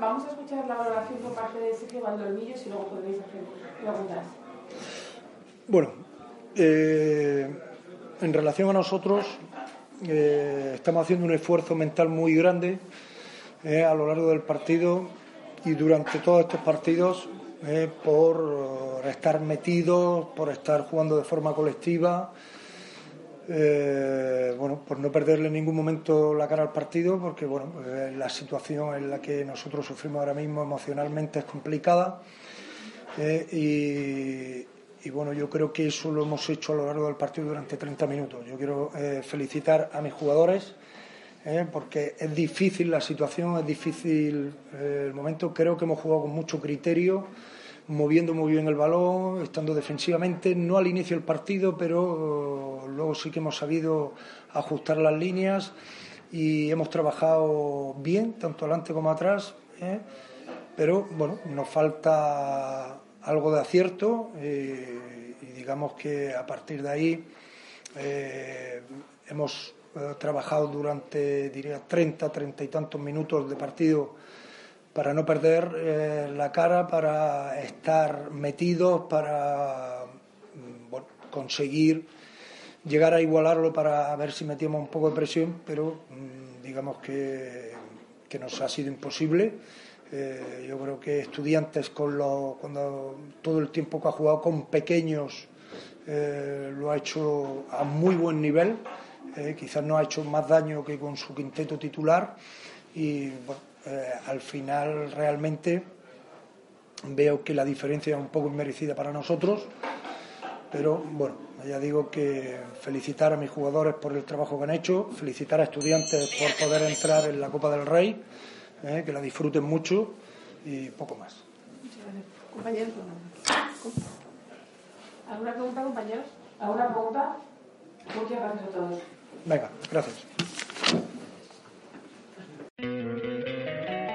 Vamos a escuchar la valoración por parte de Sergio Valdolmillos y luego podréis hacer preguntas. Bueno, eh, en relación a nosotros, eh, estamos haciendo un esfuerzo mental muy grande eh, a lo largo del partido y durante todos estos partidos por estar metidos, por estar jugando de forma colectiva eh, bueno, por no perderle en ningún momento la cara al partido, porque bueno, eh, la situación en la que nosotros sufrimos ahora mismo emocionalmente es complicada. Eh, y, bueno, yo creo que eso lo hemos hecho a lo largo del partido durante 30 minutos. Yo quiero felicitar a mis jugadores. porque es difícil la situación, es difícil el momento. Creo que hemos jugado con mucho criterio, moviendo muy bien el balón, estando defensivamente, no al inicio del partido, pero luego sí que hemos sabido ajustar las líneas y hemos trabajado bien, tanto adelante como atrás, ¿eh? pero bueno, nos falta algo de acierto eh, y digamos que a partir de ahí eh, hemos trabajado durante, diría, 30, 30 y tantos minutos de partido para no perder eh, la cara, para estar metidos, para mm, conseguir llegar a igualarlo para ver si metíamos un poco de presión, pero mm, digamos que, que, nos ha sido imposible. Eh, yo creo que estudiantes con lo, cuando todo el tiempo que ha jugado con pequeños eh, lo ha hecho a muy buen nivel, quizás no ha hecho más daño que con su quinteto titular y eh, al final realmente veo que la diferencia es un poco inmerecida para nosotros, pero bueno, ya digo que felicitar a mis jugadores por el trabajo que han hecho, felicitar a estudiantes por poder entrar en la Copa del Rey, eh, que la disfruten mucho y poco más. Compañeros, ¿alguna pregunta, compañeros? ¿Alguna pregunta? Muchas gracias a todos. Venga, gracias.